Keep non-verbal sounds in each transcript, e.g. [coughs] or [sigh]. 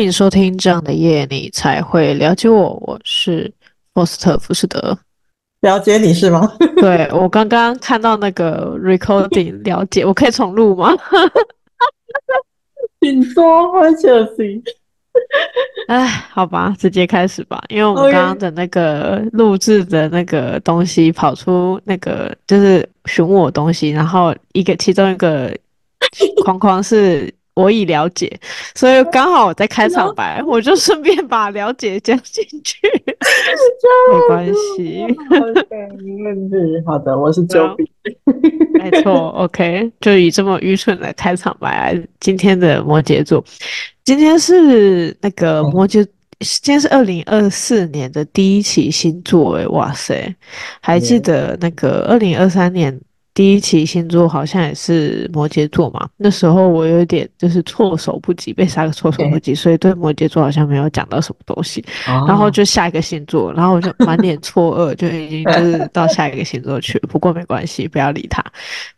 欢迎收听这样的夜，你才会了解我。我是波斯特福士德，了解你是吗？[laughs] 对，我刚刚看到那个 recording，[laughs] 了解，我可以重录吗？[laughs] 请说，我小心。哎，好吧，直接开始吧，因为我们刚刚的那个录制的那个东西跑出那个就是询问我东西，然后一个其中一个框框是。我已了解，所以刚好我在开场白，我就顺便把了解讲进去，[laughs] 没关系。好的，我是周笔。[laughs] 没错，OK，就以这么愚蠢的开场白来今天的摩羯座。今天是那个摩羯，今天是二零二四年的第一期星座，哎，哇塞，还记得那个二零二三年。第一期星座好像也是摩羯座嘛，那时候我有点就是措手不及，被杀个措手不及，所以对摩羯座好像没有讲到什么东西，然后就下一个星座，然后我就满脸错愕，就已经就是到下一个星座去了。不过没关系，不要理他，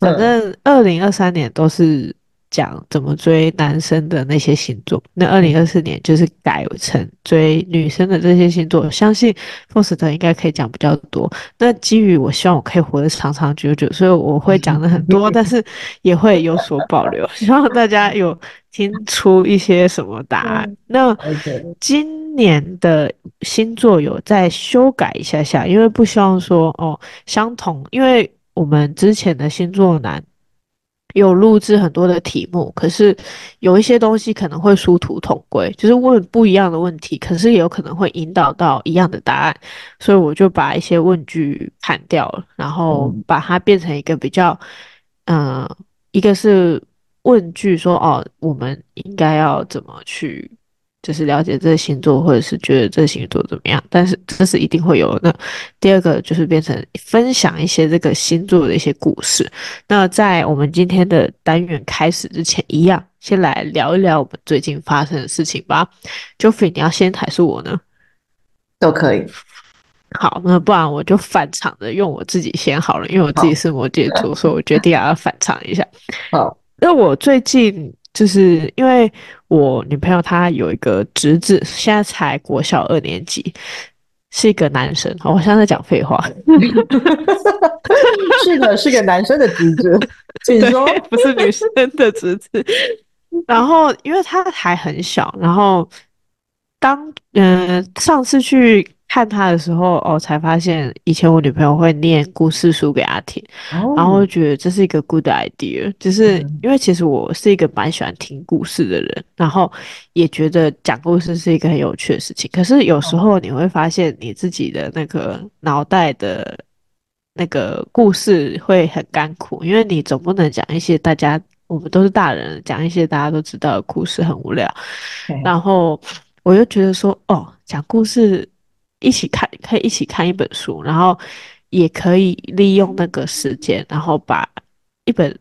反正二零二三年都是。讲怎么追男生的那些星座，那二零二四年就是改成追女生的这些星座。相信 Faust 应该可以讲比较多。那基于我希望我可以活得长长久久，所以我会讲的很多，[laughs] 但是也会有所保留，[laughs] 希望大家有听出一些什么答案。那今年的星座有再修改一下下，因为不希望说哦相同，因为我们之前的星座男。有录制很多的题目，可是有一些东西可能会殊途同归，就是问不一样的问题，可是也有可能会引导到一样的答案，所以我就把一些问句砍掉了，然后把它变成一个比较，嗯、呃，一个是问句说哦，我们应该要怎么去。就是了解这个星座，或者是觉得这个星座怎么样，但是这是一定会有的。那第二个就是变成分享一些这个星座的一些故事。那在我们今天的单元开始之前，一样先来聊一聊我们最近发生的事情吧。Joffrey，你要先还是我呢？都可以。好，那不然我就反常的用我自己先好了，因为我自己是摩羯座，所以我决定要反常一下。好，那我最近。就是因为我女朋友她有一个侄子，现在才国小二年级，是一个男生。我现在在讲废话，[laughs] 是的，是个男生的侄子，请说，不是女生的侄子。然后因为他还很小，然后当嗯、呃、上次去。看他的时候，哦，才发现以前我女朋友会念故事书给他听，哦、然后我觉得这是一个 good idea，就是因为其实我是一个蛮喜欢听故事的人，然后也觉得讲故事是一个很有趣的事情。可是有时候你会发现你自己的那个脑袋的那个故事会很干苦，因为你总不能讲一些大家我们都是大人讲一些大家都知道的故事很无聊，然后我又觉得说，哦，讲故事。一起看，可以一起看一本书，然后也可以利用那个时间，然后把一本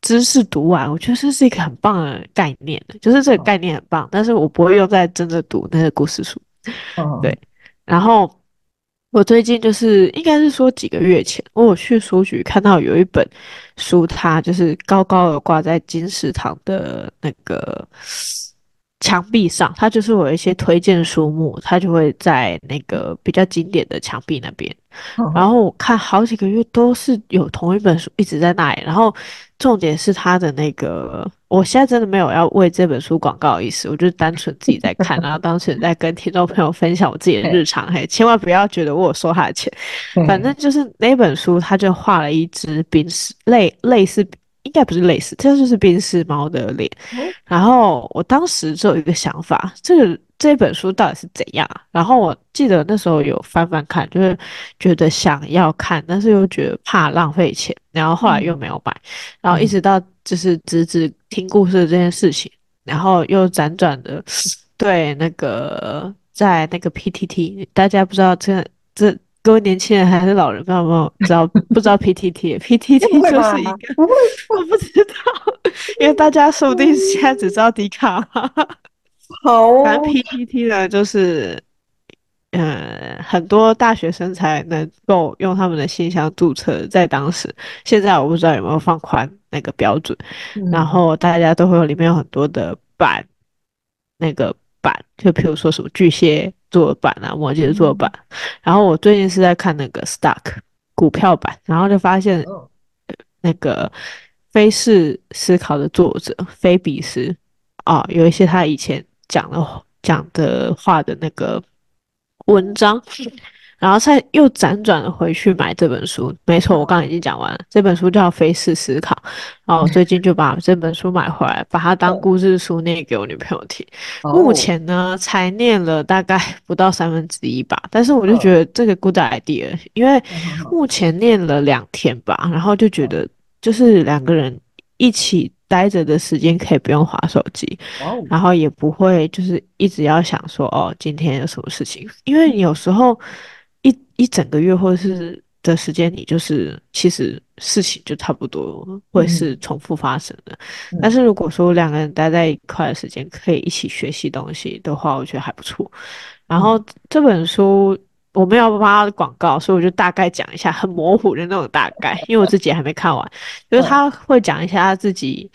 知识读完。我觉得这是一个很棒的概念，就是这个概念很棒，但是我不会用在真的读那个故事书。对，然后我最近就是应该是说几个月前，我有去书局看到有一本书，它就是高高的挂在金石堂的那个。墙壁上，它就是有一些推荐书目，它就会在那个比较经典的墙壁那边。然后我看好几个月都是有同一本书一直在那里。然后重点是它的那个，我现在真的没有要为这本书广告的意思，我就是单纯自己在看，[laughs] 然后当时在跟听众朋友分享我自己的日常。嘿，千万不要觉得我有收他的钱，反正就是那本书，他就画了一只冰丝类类似。应该不是类似，这就是冰室猫的脸。然后我当时就有一个想法，这个这本书到底是怎样？然后我记得那时候有翻翻看，就是觉得想要看，但是又觉得怕浪费钱，然后后来又没有买。然后一直到就是侄子听故事这件事情，然后又辗转的 [laughs] 对那个在那个 PTT，大家不知道这这。各位年轻人还是老人，不知道有没有知道？不知道 [laughs] PTT？PTT 就是一个，我不知道，因为大家说不定现在只知道迪卡。好、哦，反正 PTT 呢，就是嗯，很多大学生才能够用他们的信箱注册，在当时，现在我不知道有没有放宽那个标准。嗯、然后大家都会有里面有很多的版，那个版，就譬如说什么巨蟹座的版啊，摩羯座的版。然后我最近是在看那个 Stock 股票版，然后就发现那个非是思考的作者菲比斯啊，有一些他以前讲的讲的话的那个文章。然后再又辗转回去买这本书，没错，我刚刚已经讲完了。这本书叫《非式思考》，然后我最近就把这本书买回来，把它当故事书念给我女朋友听。目前呢，才念了大概不到三分之一吧，但是我就觉得这个 good idea，因为目前念了两天吧，然后就觉得就是两个人一起待着的时间可以不用划手机，然后也不会就是一直要想说哦，今天有什么事情，因为有时候。一一整个月或者是的时间，你就是其实事情就差不多会是重复发生的。嗯、但是如果说两个人待在一块的时间，可以一起学习东西的话，我觉得还不错。然后这本书我没有帮他广告，所以我就大概讲一下，很模糊的那种大概，因为我自己还没看完。就是他会讲一下他自己。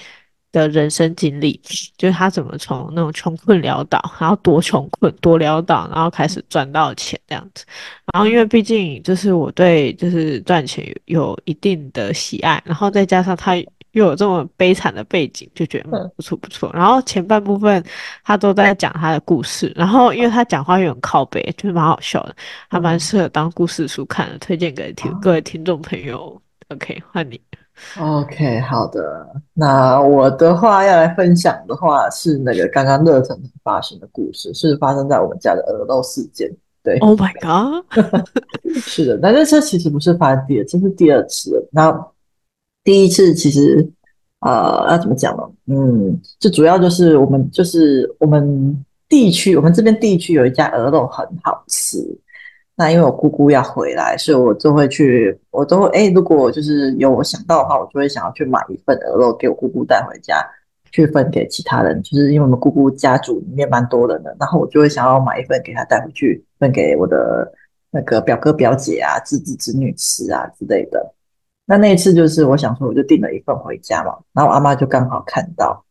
的人生经历，就是他怎么从那种穷困潦倒，然后多穷困多潦倒，然后开始赚到钱这样子。然后因为毕竟就是我对就是赚钱有，一定的喜爱，然后再加上他又有这么悲惨的背景，就觉得不错不错。然后前半部分他都在讲他的故事，然后因为他讲话又很靠背，就是蛮好笑的，还蛮适合当故事书看的，推荐给听各位听众朋友。OK，换你。OK，好的。那我的话要来分享的话是那个刚刚热腾腾发生的故事，是发生在我们家的鹅肉事件。对，Oh my god，[laughs] 是的。但是这其实不是发生第二次，这是第二次了。那第一次其实呃要怎么讲呢？嗯，就主要就是我们就是我们地区，我们这边地区有一家鹅肉很好吃。那因为我姑姑要回来，所以我就会去，我都会哎、如果就是有我想到的话，我就会想要去买一份鹅肉给我姑姑带回家，去分给其他人。就是因为我们姑姑家族里面蛮多人的，然后我就会想要买一份给她带回去，分给我的那个表哥表姐啊、侄子侄女吃啊之类的。那那一次就是我想说，我就订了一份回家嘛，然后我阿妈就刚好看到，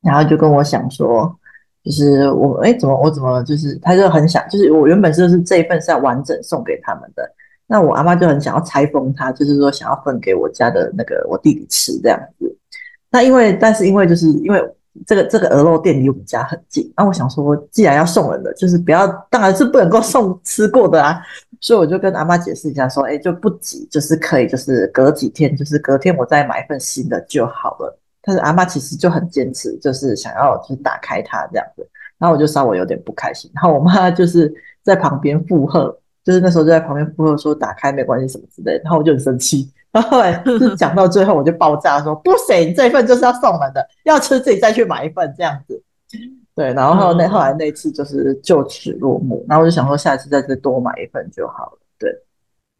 然后就跟我想说。就是我哎，怎么我怎么就是，他就很想，就是我原本就是这一份是要完整送给他们的，那我阿妈就很想要拆封它，就是说想要分给我家的那个我弟弟吃这样子。那因为，但是因为就是因为这个这个鹅肉店离我们家很近，那我想说，既然要送人的，就是不要，当然是不能够送吃过的啊，所以我就跟阿妈解释一下，说，哎，就不急，就是可以，就是隔几天，就是隔天我再买一份新的就好了。但是阿妈其实就很坚持，就是想要就是打开它这样子，然后我就稍微有点不开心，然后我妈 [laughs] 就是在旁边附和，就是那时候就在旁边附和说打开没关系什么之类的，然后我就很生气，然后后来就是讲到最后我就爆炸说不行，你这一份就是要送人的，要吃自己再去买一份这样子，对，然后后来那后来那次就是就此落幕，然后我就想说下次再再多买一份就好了，对，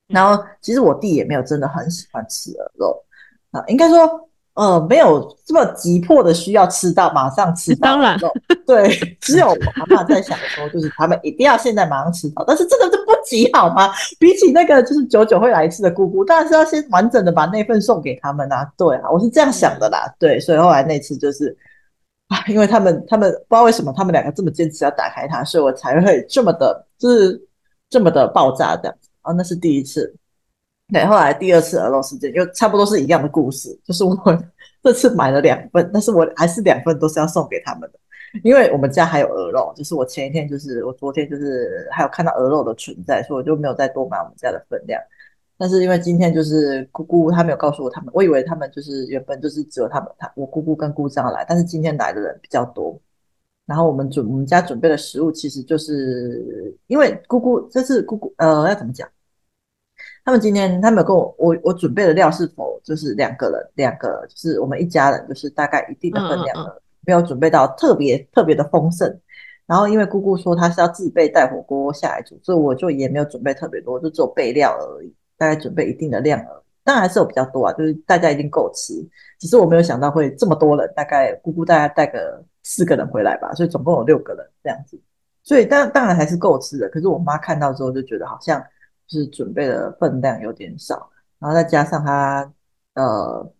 然后其实我弟也没有真的很喜欢吃鹅肉啊，应该说。呃，没有这么急迫的需要吃到，马上吃到。当然，对，只有我阿妈在想说，就是他们一定要现在马上吃到，但是真的是不急好吗？比起那个就是久久会来一次的姑姑，当然是要先完整的把那份送给他们啊。对啊，我是这样想的啦。对，所以后来那次就是啊，因为他们他们不知道为什么他们两个这么坚持要打开它，所以我才会这么的，就是这么的爆炸这样子啊。那是第一次。对，后来第二次鹅肉事件就差不多是一样的故事，就是我 [laughs] 这次买了两份，但是我还是两份都是要送给他们的，因为我们家还有鹅肉，就是我前一天就是我昨天就是还有看到鹅肉的存在，所以我就没有再多买我们家的分量。但是因为今天就是姑姑她没有告诉我他们，我以为他们就是原本就是只有他们他我姑姑跟姑丈来，但是今天来的人比较多，然后我们准我们家准备的食物其实就是因为姑姑这次姑姑呃要怎么讲？他们今天他们有跟我我我准备的料是否就是两个人两个就是我们一家人就是大概一定的分量的，没有准备到特别特别的丰盛。然后因为姑姑说她是要自备带火锅下来煮，所以我就也没有准备特别多，就只有备料而已，大概准备一定的量而已。当然还是有比较多啊，就是大家一定够吃。只是我没有想到会这么多人，大概姑姑大概带个四个人回来吧，所以总共有六个人这样子。所以当当然还是够吃的。可是我妈看到之后就觉得好像。就是准备的分量有点少，然后再加上他呃，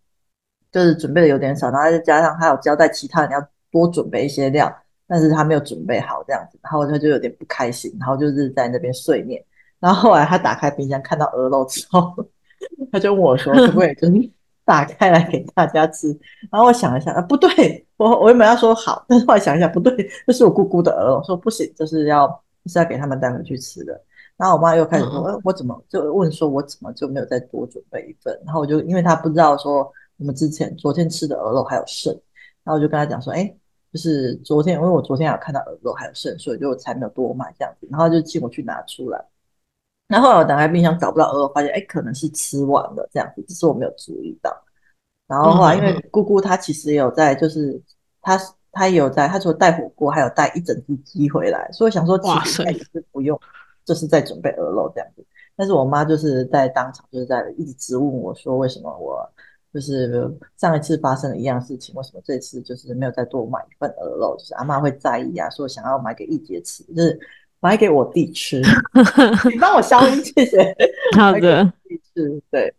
就是准备的有点少，然后再加上他有交代其他人要多准备一些料，但是他没有准备好这样子，然后他就有点不开心，然后就是在那边碎念。然后后来他打开冰箱看到鹅肉之后，[laughs] 他就问我说：“可不可以就是 [laughs] 打开来给大家吃？”然后我想了想，啊，不对，我我原本要说好，但是后来想一想，不对，这是我姑姑的鹅肉，说不行，就是要是要给他们带回去吃的。然后我妈又开始说：“嗯、我怎么就问说，我怎么就没有再多准备一份？”然后我就因为她不知道说我们之前昨天吃的鹅肉还有剩，然后我就跟她讲说：“哎，就是昨天，因为我昨天有看到鹅肉还有剩，所以就才没有多买这样子。”然后就请我去拿出来。然后后来我打开冰箱找不到鹅肉，发现哎，可能是吃完了这样子，只是我没有注意到。然后后来因为姑姑她其实也有在，就是她她也有在，她除了带火锅，还有带一整只鸡回来，所以我想说其实应该是不用。就是在准备鹅肉这样子，但是我妈就是在当场就是在一直质问我说，为什么我就是上一次发生了一样事情，为什么这次就是没有再多买一份鹅肉？就是阿妈会在意啊，说想要买给一杰吃，就是买给我弟吃，[laughs] 你帮我消音，谢谢。[laughs] 好的，弟吃对，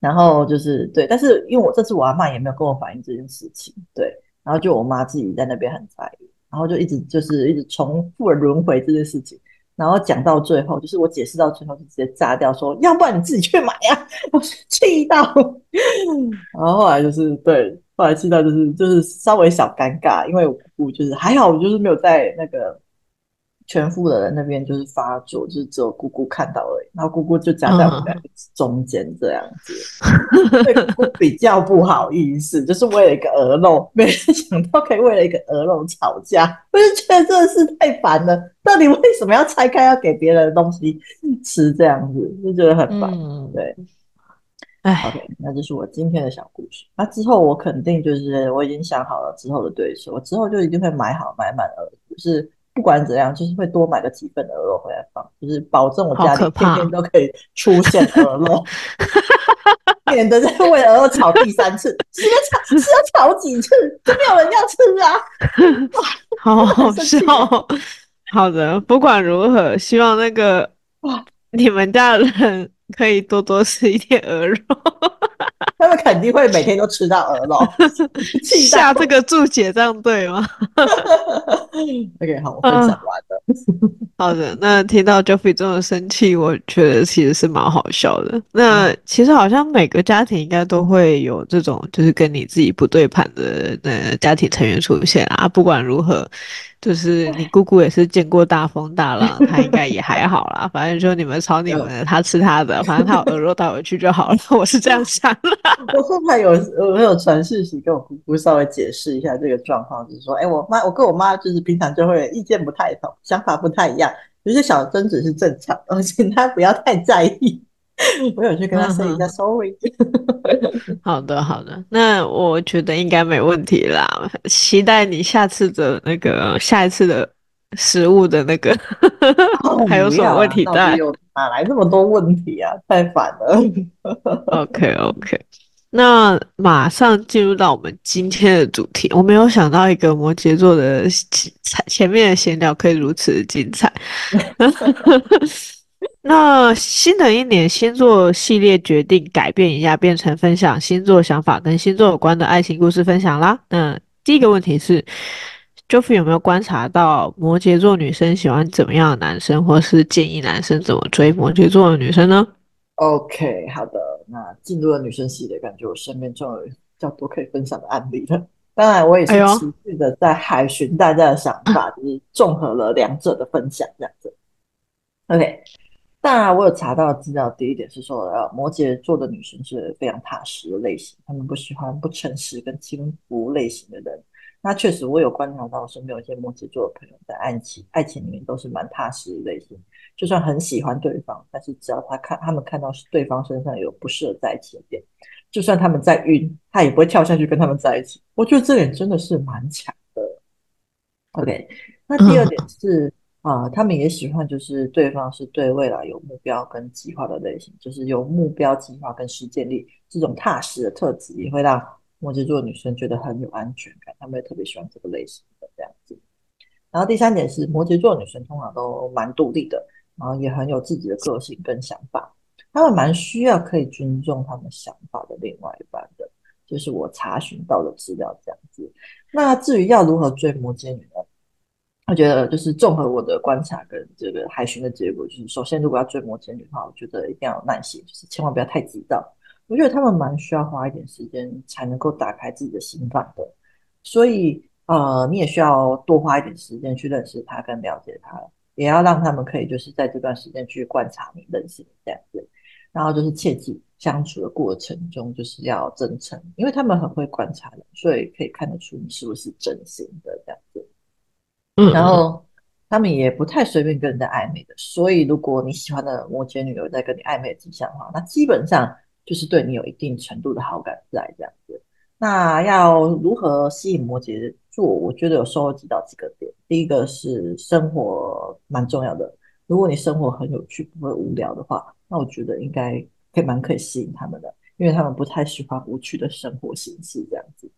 然后就是对，但是因为我这次我阿妈也没有跟我反映这件事情，对，然后就我妈自己在那边很在意，然后就一直就是一直重复的轮回这件事情。然后讲到最后，就是我解释到最后就直接炸掉，说要不然你自己去买呀、啊！我气到，然后后来就是对，后来气到就是就是稍微小尴尬，因为我就是还好，我就是没有在那个。全副的人那边就是发作，就是只有姑姑看到而已，然后姑姑就夹在我们两个中间这样子，对姑姑比较不好意思，就是为了一个鹅肉，没人想到可以为了一个鹅肉吵架，我就觉得真的是太烦了。到底为什么要拆开要给别人的东西吃这样子，就觉得很烦。嗯、对，哎，OK，那就是我今天的小故事。那之后我肯定就是我已经想好了之后的对手，我之后就一定会买好买满鹅，就是。不管怎样，就是会多买个几份的鹅肉回来放，就是保证我家里天天都可以出现鹅肉，免得再为鹅肉炒第三次，是要炒是要炒几次，就没有人要吃啊！[laughs] 好好笑。[laughs] 好的，不管如何，希望那个哇，你们家的人可以多多吃一点鹅肉。[laughs] 他们肯定会每天都吃到鹅肉，[laughs] 下这个注解这样对吗？[laughs] OK，好，我分享完了。好的，那听到 Jeffrey 这么生气，我觉得其实是蛮好笑的。那其实好像每个家庭应该都会有这种，就是跟你自己不对盘的那家庭成员出现啊。不管如何。就是你姑姑也是见过大风大浪，她应该也还好啦。反正就你们吵你们的，她吃她的，反正她有鹅肉带回去就好了。我是这样想的。[laughs] 我后来有我有传讯息跟我姑姑稍微解释一下这个状况，就是说，哎、欸，我妈我跟我妈就是平常就会意见不太同，想法不太一样，有些小争执是正常的，[laughs] 请她不要太在意。[laughs] 我有去跟他说一下 sorry。[laughs] 好的，好的，那我觉得应该没问题啦。期待你下次的那个下一次的食物的那个，[laughs] 还有什么问题？带？哪来这么多问题啊？太烦了。OK OK，那马上进入到我们今天的主题。我没有想到一个摩羯座的前面的闲聊可以如此的精彩。[laughs] 那新的一年星座系列决定改变一下，变成分享星座想法跟星座有关的爱情故事分享啦。那第一个问题是，Jofie 有没有观察到摩羯座女生喜欢怎么样的男生，或是建议男生怎么追摩羯座的女生呢？OK，好的，那进入了女生系列，感觉我身边就有比较多可以分享的案例了。[laughs] 当然，我也是持续的在海巡大家的想法，哎、[laughs] 就是综合了两者的分享这样子。OK。当然，我有查到资料。第一点是说，呃，摩羯座的女生是非常踏实的类型，她们不喜欢不诚实跟轻浮类型的人。那确实，我有观察到身边有一些摩羯座的朋友，在爱情爱情里面都是蛮踏实的类型。就算很喜欢对方，但是只要他看他们看到是对方身上有不适合在一起的点，就算他们在晕，他也不会跳下去跟他们在一起。我觉得这点真的是蛮强的。OK，那第二点是。嗯啊，他们也喜欢，就是对方是对未来有目标跟计划的类型，就是有目标、计划跟实践力这种踏实的特质，也会让摩羯座女生觉得很有安全感。他们也特别喜欢这个类型的这样子。然后第三点是，摩羯座女生通常都蛮独立的，然后也很有自己的个性跟想法。他们蛮需要可以尊重他们想法的另外一半的，就是我查询到的资料这样子。那至于要如何追摩羯女呢？我觉得就是综合我的观察跟这个海巡的结果，就是首先如果要追摩羯女的话，我觉得一定要有耐心，就是千万不要太急躁。我觉得他们蛮需要花一点时间才能够打开自己的心房的，所以呃，你也需要多花一点时间去认识他跟了解他，也要让他们可以就是在这段时间去观察你、认识你这样子。然后就是切记相处的过程中就是要真诚，因为他们很会观察人，所以可以看得出你是不是真心的这样子。嗯，然后他们也不太随便跟人家暧昧的，所以如果你喜欢的摩羯女有在跟你暧昧的迹象的话，那基本上就是对你有一定程度的好感在这样子。那要如何吸引摩羯座？我觉得有收集到几个点。第一个是生活蛮重要的，如果你生活很有趣，不会无聊的话，那我觉得应该可以蛮可以吸引他们的，因为他们不太喜欢无趣的生活形式这样子。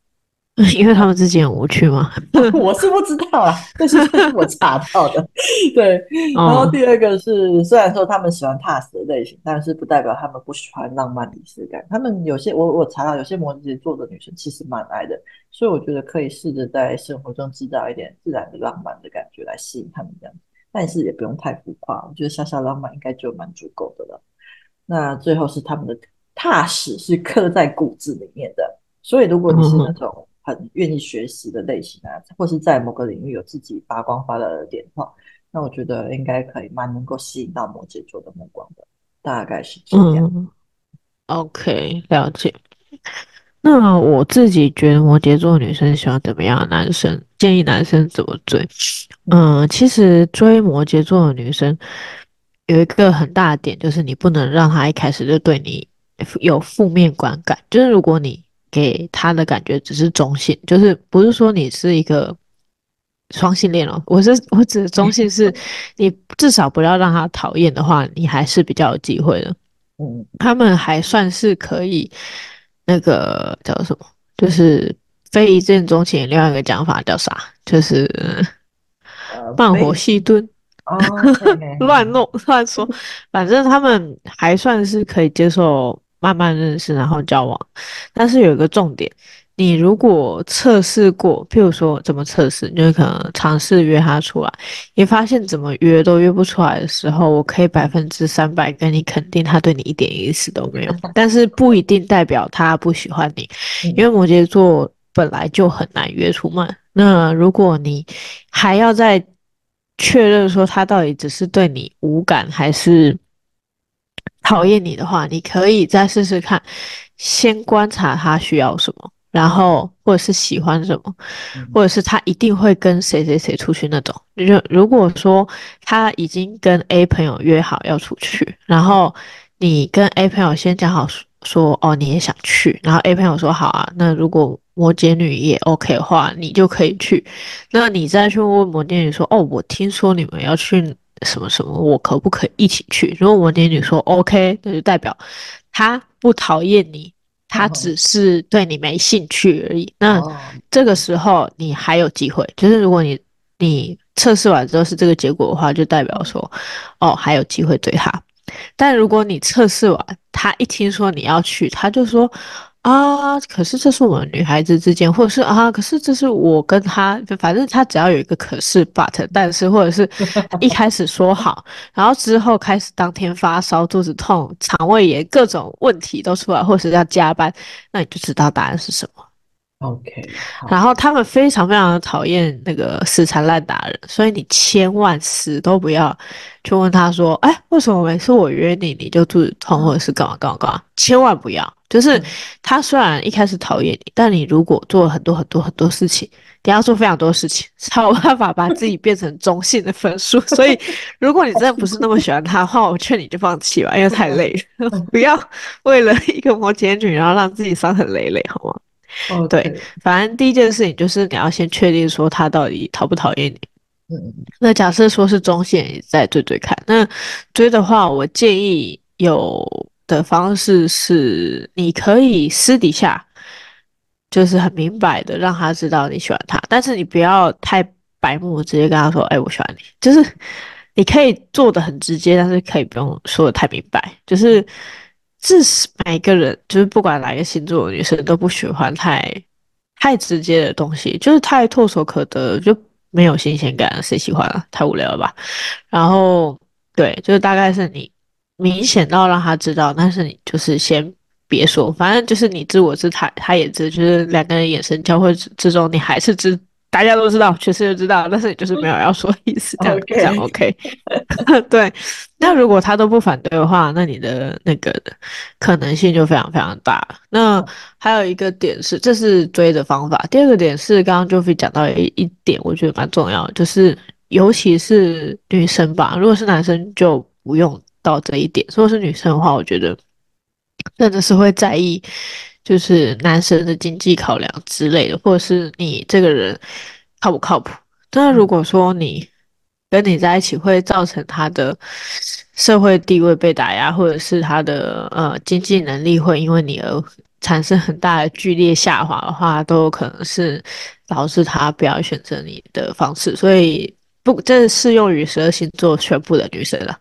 [laughs] 因为他们自己很无趣吗？[laughs] 我是不知道啊，[laughs] 但是这是我查到的。对，然后第二个是，哦、虽然说他们喜欢踏实的类型，但是不代表他们不喜欢浪漫仪式感。他们有些我我查到有些摩羯座的女生其实蛮爱的，所以我觉得可以试着在生活中制造一点自然的浪漫的感觉来吸引他们这样，但是也不用太浮夸，我觉得小小浪漫应该就蛮足够的了。那最后是他们的踏实是刻在骨子里面的，所以如果你是那种。嗯很愿意学习的类型啊，或是在某个领域有自己发光发热的点的话，那我觉得应该可以蛮能够吸引到摩羯座的目光的，大概是这样。嗯，OK，了解。那我自己觉得摩羯座女生喜欢怎么样的男生？建议男生怎么追？嗯，其实追摩羯座的女生有一个很大的点，就是你不能让她一开始就对你有负面观感，就是如果你。给他的感觉只是中性，就是不是说你是一个双性恋哦。我是我指的中性是，[laughs] 你至少不要让他讨厌的话，你还是比较有机会的。嗯，他们还算是可以，那个叫什么？就是非一见钟情。另外一个讲法叫啥？就是 [laughs] 慢火细炖。[laughs] 哦，乱弄乱说，反正他们还算是可以接受。慢慢认识，然后交往，但是有一个重点，你如果测试过，譬如说怎么测试，就是可能尝试约他出来，你发现怎么约都约不出来的时候，我可以百分之三百跟你肯定，他对你一点意思都没有。[laughs] 但是不一定代表他不喜欢你，因为摩羯座本来就很难约出门。那如果你还要再确认说他到底只是对你无感，还是？讨厌你的话，你可以再试试看，先观察他需要什么，然后或者是喜欢什么，或者是他一定会跟谁谁谁出去那种。就如果说他已经跟 A 朋友约好要出去，然后你跟 A 朋友先讲好说哦，你也想去，然后 A 朋友说好啊，那如果摩羯女也 OK 的话，你就可以去。那你再去问摩羯女说哦，我听说你们要去。什么什么，我可不可以一起去？如果摩羯女说 OK，那就代表他不讨厌你，他只是对你没兴趣而已。那这个时候你还有机会，就是如果你你测试完之后是这个结果的话，就代表说哦，还有机会追他。但如果你测试完，他一听说你要去，他就说。啊，可是这是我们女孩子之间，或者是啊，可是这是我跟他，反正他只要有一个可是 but，但是或者是 [laughs] 一开始说好，然后之后开始当天发烧、肚子痛、肠胃炎各种问题都出来，或者是要加班，那你就知道答案是什么。OK，然后他们非常非常的讨厌那个死缠烂打人，所以你千万死都不要去问他说，哎，为什么每次我约你你就肚子痛，或者是干嘛干嘛干嘛？千万不要。就是他虽然一开始讨厌你，但你如果做了很多很多很多事情，你要做非常多事情，才有办法把自己变成中性的分数。[laughs] 所以，如果你真的不是那么喜欢他的话，我劝你就放弃吧，因为太累了，[laughs] 不要为了一个摩羯女，然后让自己伤痕累累，好吗？Okay. 对，反正第一件事情就是你要先确定说他到底讨不讨厌你。嗯，那假设说是中线，你再追追看。那追的话，我建议有。的方式是，你可以私底下就是很明白的让他知道你喜欢他，但是你不要太白目，直接跟他说：“哎，我喜欢你。”就是你可以做的很直接，但是可以不用说的太明白。就是这是每个人，就是不管哪个星座的女生都不喜欢太太直接的东西，就是太唾手可得，就没有新鲜感，谁喜欢啊？太无聊了吧？然后对，就是大概是你明显到让他知道，但是你就是先别说，反正就是你知我知，他他也知，就是两个人眼神交汇之中，你还是知。大家都知道，全世界都知道，但是你就是没有要说意思，这样 Okay. 这样 OK。[laughs] 对，那如果他都不反对的话，那你的那个可能性就非常非常大。那还有一个点是，这是追的方法。第二个点是，刚刚 Jovi 讲到一一点，我觉得蛮重要的，就是尤其是女生吧，如果是男生就不用到这一点。如果是女生的话，我觉得真的是会在意。就是男生的经济考量之类的，或者是你这个人靠不靠谱？那如果说你跟你在一起会造成他的社会地位被打压，或者是他的呃经济能力会因为你而产生很大的剧烈下滑的话，都有可能是导致他不要选择你的方式。所以不，这适用于十二星座全部的女生了。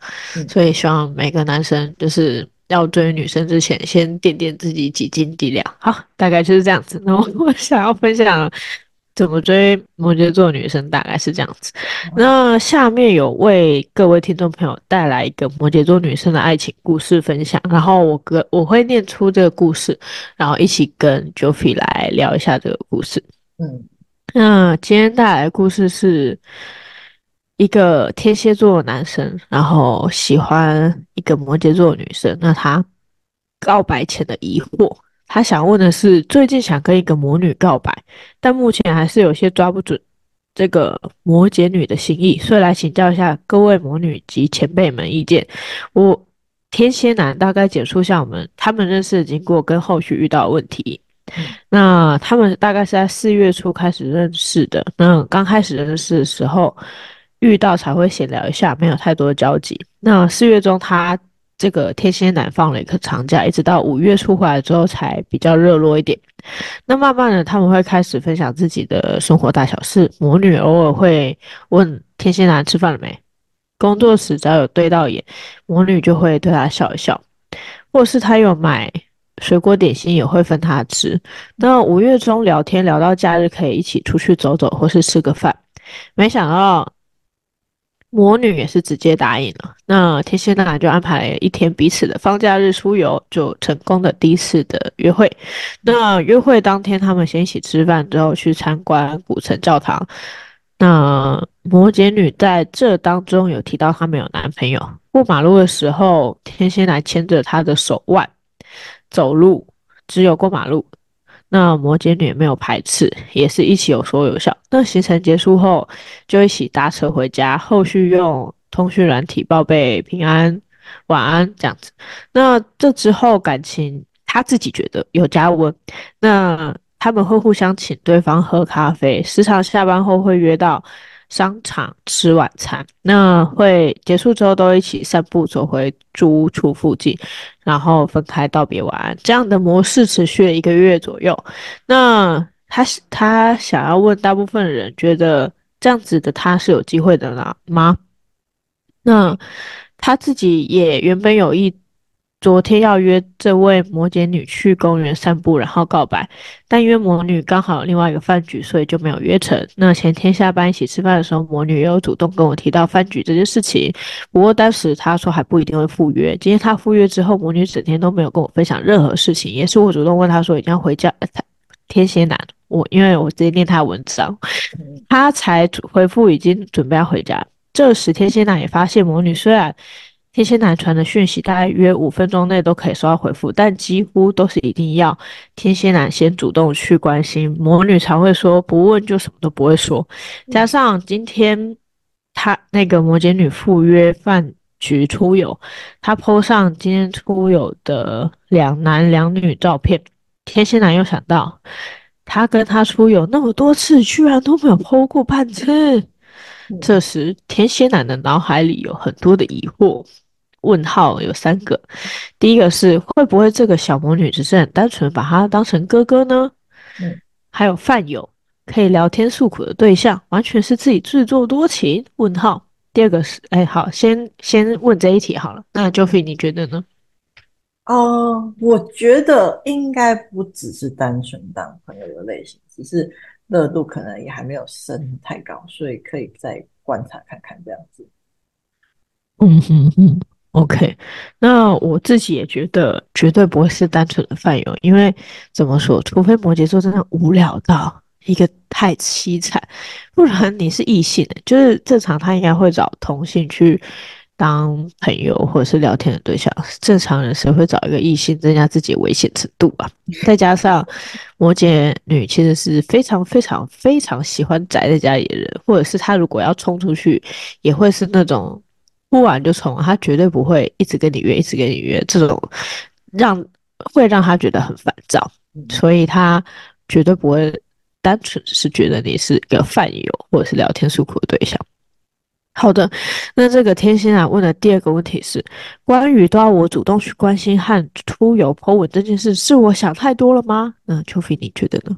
所以希望每个男生就是。要追女生之前，先掂掂自己几斤几两。好，大概就是这样子。那我 [laughs] 我想要分享怎么追摩羯座女生，大概是这样子。那下面有为各位听众朋友带来一个摩羯座女生的爱情故事分享，然后我跟我会念出这个故事，然后一起跟 Joffy 来聊一下这个故事。嗯，那今天带来的故事是。一个天蝎座男生，然后喜欢一个摩羯座女生。那他告白前的疑惑，他想问的是：最近想跟一个魔女告白，但目前还是有些抓不准这个摩羯女的心意，所以来请教一下各位魔女及前辈们意见。我天蝎男大概简述一下我们他们认识的经过跟后续遇到的问题。那他们大概是在四月初开始认识的。那刚开始认识的时候。遇到才会闲聊一下，没有太多的交集。那四月中，他这个天蝎男放了一个长假，一直到五月初回来之后才比较热络一点。那慢慢的，他们会开始分享自己的生活大小事。魔女偶尔会问天蝎男吃饭了没，工作时只要有对到眼，魔女就会对他笑一笑，或是他有买水果点心也会分他吃。那五月中聊天聊到假日可以一起出去走走，或是吃个饭，没想到。魔女也是直接答应了，那天蝎男就安排一天彼此的放假日出游，就成功的第一次的约会。那约会当天，他们先一起吃饭，之后去参观古城教堂。那摩羯女在这当中有提到她没有男朋友，过马路的时候，天蝎男牵着她的手腕走路，只有过马路。那摩羯女没有排斥，也是一起有说有笑。那行程结束后，就一起搭车回家，后续用通讯软体报备平安、晚安这样子。那这之后感情，他自己觉得有加温。那他们会互相请对方喝咖啡，时常下班后会约到商场吃晚餐，那会结束之后都一起散步走回租屋处附近，然后分开道别晚安。这样的模式持续了一个月左右。那他他想要问大部分人觉得这样子的他是有机会的啦吗？那他自己也原本有意。昨天要约这位摩羯女去公园散步，然后告白，但因为魔女刚好有另外一个饭局，所以就没有约成。那前天下班一起吃饭的时候，魔女也有主动跟我提到饭局这件事情，不过当时她说还不一定会赴约。今天她赴约之后，魔女整天都没有跟我分享任何事情，也是我主动问她说已经要回家。天蝎男，我因为我直接念他的文章，他才回复已经准备要回家。这时天蝎男也发现魔女虽然。天蝎男传的讯息大概约五分钟内都可以收到回复，但几乎都是一定要天蝎男先主动去关心。魔女常会说不问就什么都不会说，加上今天他那个摩羯女赴约饭局出游，他 po 上今天出游的两男两女照片，天蝎男又想到他跟他出游那么多次，居然都没有 po 过半次。这时天蝎男的脑海里有很多的疑惑。问号有三个，第一个是会不会这个小魔女只是很单纯把他当成哥哥呢？嗯，还有饭友可以聊天诉苦的对象，完全是自己自作多情？问号。第二个是，哎，好，先先问这一题好了。那 Joffy 你觉得呢？哦，我觉得应该不只是单纯当朋友的类型，只是热度可能也还没有升太高，所以可以再观察看看这样子。嗯哼哼，OK，[laughs] 那我自己也觉得绝对不会是单纯的饭友，因为怎么说，除非摩羯座真的无聊到一个太凄惨，不然你是异性，就是正常他应该会找同性去。当朋友或者是聊天的对象，正常人谁会找一个异性增加自己危险程度啊？[laughs] 再加上摩羯女其实是非常非常非常喜欢宅在家里的人，或者是他如果要冲出去，也会是那种突然就从，他绝对不会一直跟你约，一直跟你约，这种让会让他觉得很烦躁，所以他绝对不会单纯是觉得你是一个饭友或者是聊天诉苦的对象。好的，那这个天蝎啊问的第二个问题是关于都要我主动去关心和出游 po 文这件事，是我想太多了吗？那，邱菲，你觉得呢？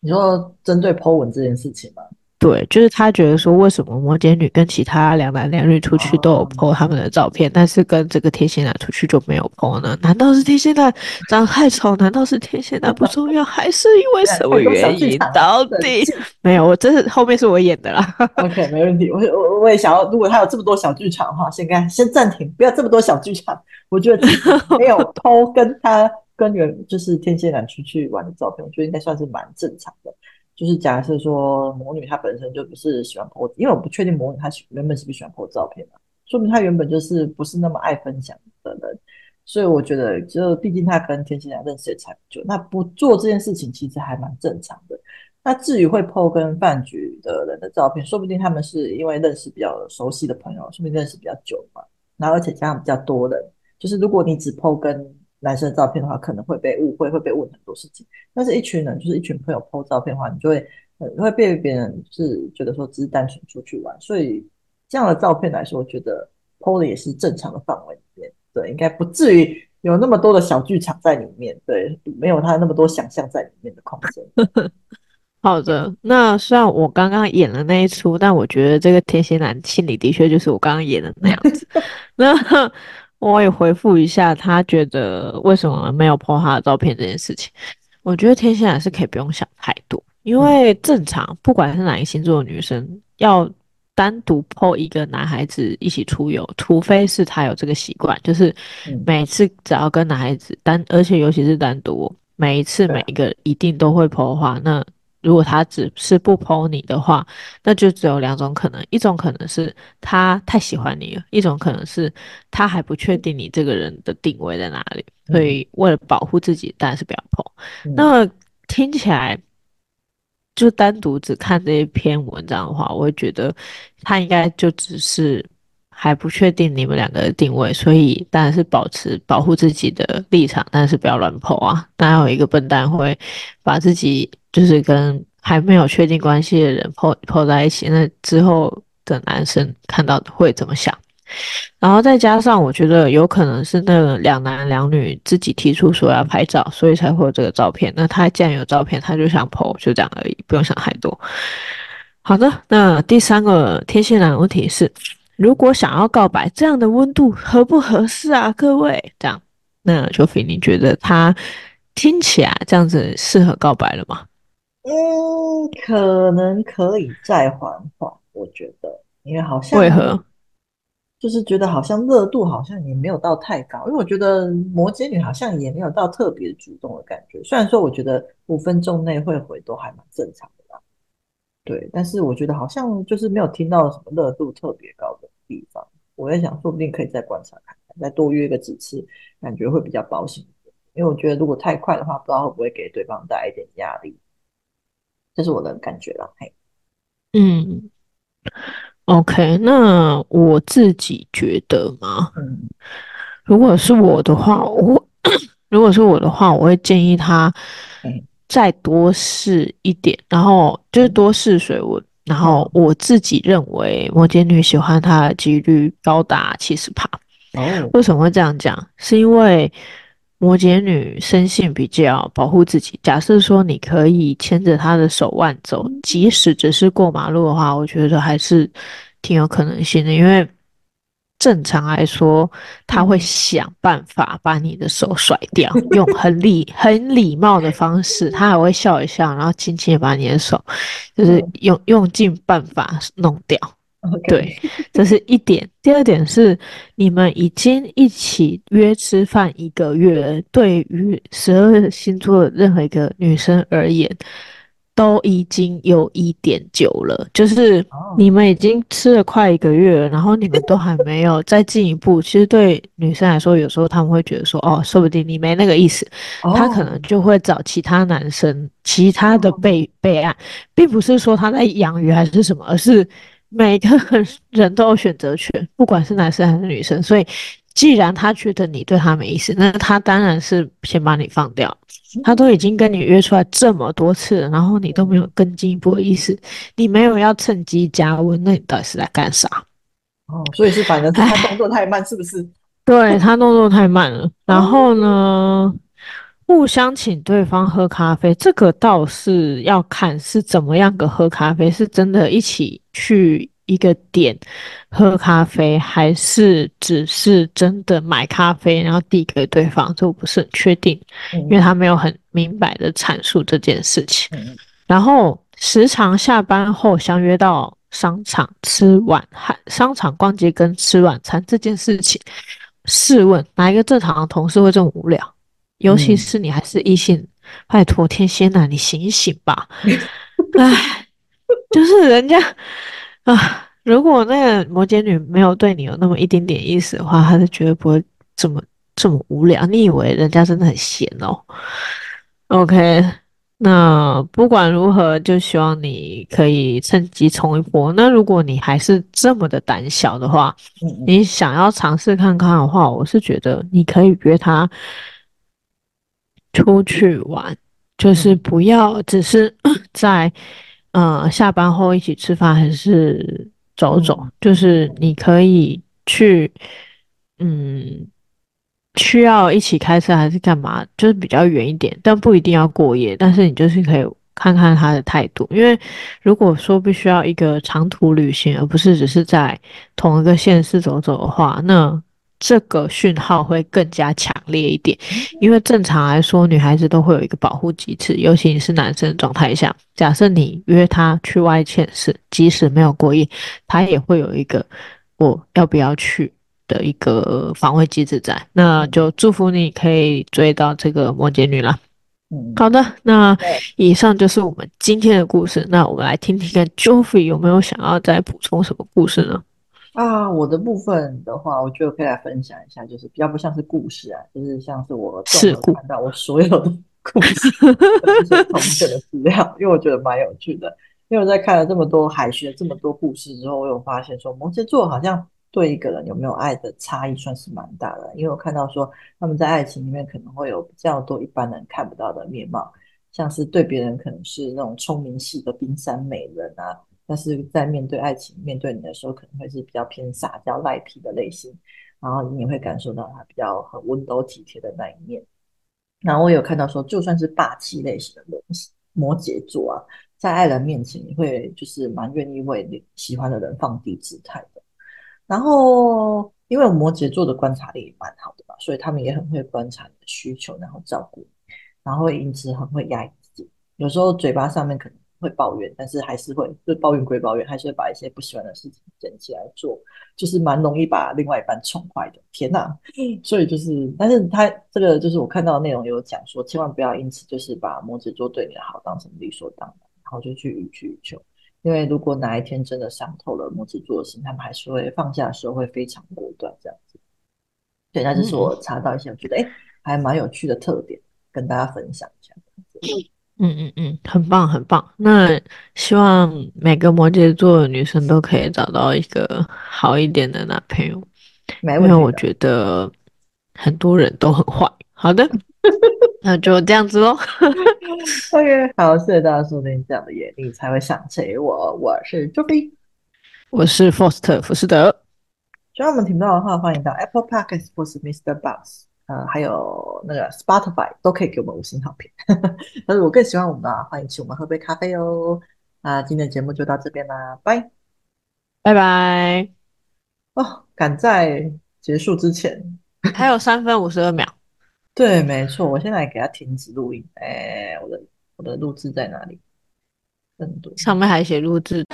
你说针对 po 文这件事情吗？对，就是他觉得说，为什么摩羯女跟其他两男两女出去都有 po 他们的照片，哦、但是跟这个天蝎男出去就没有 po 呢？难道是天蝎男长得太丑？难道是天蝎男不重要？还是因为什么原因？到 [laughs] 底 [laughs] 没有，我这是后面是我演的啦。OK，没问题。我我我也想要，如果他有这么多小剧场的话，先干先暂停，不要这么多小剧场。我觉得 [laughs] 没有 po 跟他跟原就是天蝎男出去玩的照片，我觉得应该算是蛮正常的。就是假设说魔女她本身就不是喜欢 po，因为我不确定魔女她原本是不是喜欢 po 照片嘛，说明她原本就是不是那么爱分享的人，所以我觉得就毕竟她跟天蝎男认识也才不久，那不做这件事情其实还蛮正常的。那至于会 po 跟饭局的人的照片，说不定他们是因为认识比较熟悉的朋友，说不定认识比较久嘛，然后而且加上比较多人，就是如果你只 po 跟男生照片的话，可能会被误会，会被问很多事情。但是一群人，就是一群朋友 po 照片的话，你就会呃会被别人是觉得说只是单纯出去玩。所以这样的照片来说，我觉得 po 的也是正常的范围里面，对，应该不至于有那么多的小剧场在里面，对，没有他那么多想象在里面的空间。[laughs] 好的，那虽然我刚刚演了那一出，但我觉得这个天蝎男心里的确就是我刚刚演的那样子。[laughs] 那。我也回复一下，他觉得为什么没有 po 他的照片这件事情。我觉得天蝎男是可以不用想太多，因为正常不管是哪个星座的女生，要单独 po 一个男孩子一起出游，除非是他有这个习惯，就是每次只要跟男孩子单，而且尤其是单独，每一次每一个一定都会 po 的话，那。如果他只是不 po 你的话，那就只有两种可能：一种可能是他太喜欢你了；一种可能是他还不确定你这个人的定位在哪里。所以为了保护自己，当然是不要。嗯。那听起来，就单独只看这一篇文章的话，我会觉得他应该就只是。还不确定你们两个的定位，所以当然是保持保护自己的立场，但是不要乱 po 啊！哪有一个笨蛋会把自己就是跟还没有确定关系的人 po po 在一起？那之后的男生看到会怎么想？然后再加上，我觉得有可能是那个两男两女自己提出说要拍照，所以才会有这个照片。那他既然有照片，他就想 po，就这样而已，不用想太多。好的，那第三个天蝎男问题是。如果想要告白，这样的温度合不合适啊？各位，这样，那邱菲，你觉得他听起来这样子适合告白了吗？嗯，可能可以再缓缓。我觉得，因为好像为何？就是觉得好像热度好像也没有到太高，因为我觉得摩羯女好像也没有到特别主动的感觉。虽然说，我觉得五分钟内会回都还蛮正常的啦。对，但是我觉得好像就是没有听到什么热度特别高的地方。我在想，说不定可以再观察看看，再多约个几次，感觉会比较保险一点。因为我觉得如果太快的话，不知道会不会给对方带来一点压力。这是我的感觉了。嘿，嗯，OK，那我自己觉得嘛，嗯，如果是我的话，我 [coughs] 如果是我的话，我会建议他，嗯。再多试一点，然后就是多试水我。然后我自己认为摩羯女喜欢他的几率高达七十趴。哦，为什么会这样讲？是因为摩羯女生性比较保护自己。假设说你可以牵着她的手腕走，即使只是过马路的话，我觉得还是挺有可能性的，因为。正常来说，他会想办法把你的手甩掉，用很礼很礼貌的方式，他还会笑一笑，然后轻轻的把你的手，就是用用尽办法弄掉。对，这是一点。第二点是，你们已经一起约吃饭一个月，对于十二星座的任何一个女生而言，都已经有一点久了，就是你们已经吃了快一个月了，然后你们都还没有 [laughs] 再进一步。其实对女生来说，有时候他们会觉得说，哦，说不定你没那个意思，她可能就会找其他男生、其他的备备案，并不是说她在养鱼还是什么，而是每个 [laughs] 人都有选择权，不管是男生还是女生。所以，既然他觉得你对他没意思，那他当然是先把你放掉。他都已经跟你约出来这么多次了，然后你都没有更进一步的意思，你没有要趁机加温，那你到底是在干啥？哦，所以是反正他动作太慢，是不是？[laughs] 对，他动作太慢了。然后呢，互相请对方喝咖啡，这个倒是要看是怎么样个喝咖啡，是真的一起去。一个点喝咖啡，还是只是真的买咖啡，然后递给对方，这我不是很确定，因为他没有很明白的阐述这件事情。然后时常下班后相约到商场吃晚饭，商场逛街跟吃晚餐这件事情，试问哪一个正常的同事会这么无聊？尤其是你还是异性，拜托天蝎男，你醒醒吧！[laughs] 哎，就是人家。啊，如果那个摩羯女没有对你有那么一点点意思的话，她是绝对不会这么这么无聊。你以为人家真的很闲哦？OK，那不管如何，就希望你可以趁机冲一波。那如果你还是这么的胆小的话，你想要尝试看看的话，我是觉得你可以约他出去玩，就是不要只是 [coughs] 在。嗯，下班后一起吃饭还是走走，嗯，就是你可以去，嗯，需要一起开车还是干嘛，就是比较远一点，但不一定要过夜，但是你就是可以看看他的态度，因为如果说必须要一个长途旅行，而不是只是在同一个县市走走的话，那。这个讯号会更加强烈一点，因为正常来说，女孩子都会有一个保护机制，尤其你是男生的状态下。假设你约她去外县市，即使没有过夜，她也会有一个我要不要去的一个防卫机制在。那就祝福你可以追到这个摩羯女了。嗯，好的，那以上就是我们今天的故事。那我们来听听看，Joffrey 有没有想要再补充什么故事呢？啊，我的部分的话，我觉得可以来分享一下，就是比较不像是故事啊，就是像是我综合看到我所有的 [laughs] 故事，这些同学的资料，因为我觉得蛮有趣的。因为我在看了这么多海学这么多故事之后，我有发现说，摩羯座好像对一个人有没有爱的差异算是蛮大的。因为我看到说，他们在爱情里面可能会有比较多一般人看不到的面貌，像是对别人可能是那种聪明系的冰山美人啊。但是在面对爱情、面对你的时候，可能会是比较偏撒娇、赖皮的类型，然后你也会感受到他比较很温柔体贴的那一面。然后我有看到说，就算是霸气类型的摩羯座啊，在爱人面前，你会就是蛮愿意为喜欢的人放低姿态的。然后，因为摩羯座的观察力也蛮好的吧，所以他们也很会观察你的需求，然后照顾，然后因此很会压抑自己，有时候嘴巴上面可能。会抱怨，但是还是会，就抱怨归抱怨，还是会把一些不喜欢的事情捡起来做，就是蛮容易把另外一半宠坏的。天哪！[gasps] 所以就是，但是他这个就是我看到的内容有讲说，千万不要因此就是把摩羯座对你的好当成理所当然，然后就去予取予求。因为如果哪一天真的伤透了摩羯座的心，他们还是会放下的时候会非常果断这样子。对，那就是我查到一些，我觉得哎，还蛮有趣的特点，跟大家分享一下。[laughs] 嗯嗯嗯，很棒很棒。那希望每个摩羯座的女生都可以找到一个好一点的男朋友，因为我觉得很多人都很坏。好的，[laughs] 那就这样子喽。[laughs] OK，好，谢谢大家收听这样的夜，你才会想起我。我是 Joffrey，我是 Foster 福斯德。喜欢我们频道的话，欢迎到 Apple Podcast 或是 Mr. Box。呃，还有那个 Spotify 都可以给我们五星好评。[laughs] 但是我更喜欢我们的，欢迎请我们喝杯咖啡哦。那今天的节目就到这边啦，拜拜拜。哦，赶在结束之前，还有三分五十二秒。对，没错，我现在给他停止录音。哎，我的我的录制在哪里？更多上面还写录制。